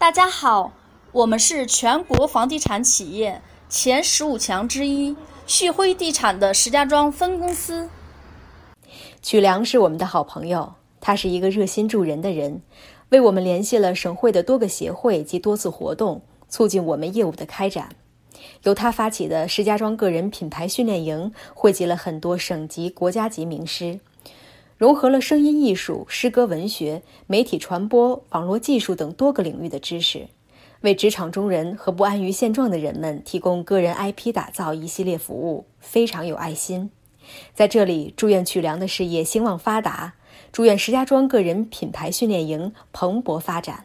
大家好，我们是全国房地产企业前十五强之一旭辉地产的石家庄分公司。曲良是我们的好朋友，他是一个热心助人的人，为我们联系了省会的多个协会及多次活动，促进我们业务的开展。由他发起的石家庄个人品牌训练营，汇集了很多省级、国家级名师。融合了声音艺术、诗歌文学、媒体传播、网络技术等多个领域的知识，为职场中人和不安于现状的人们提供个人 IP 打造一系列服务，非常有爱心。在这里，祝愿曲梁的事业兴旺发达，祝愿石家庄个人品牌训练营蓬勃发展。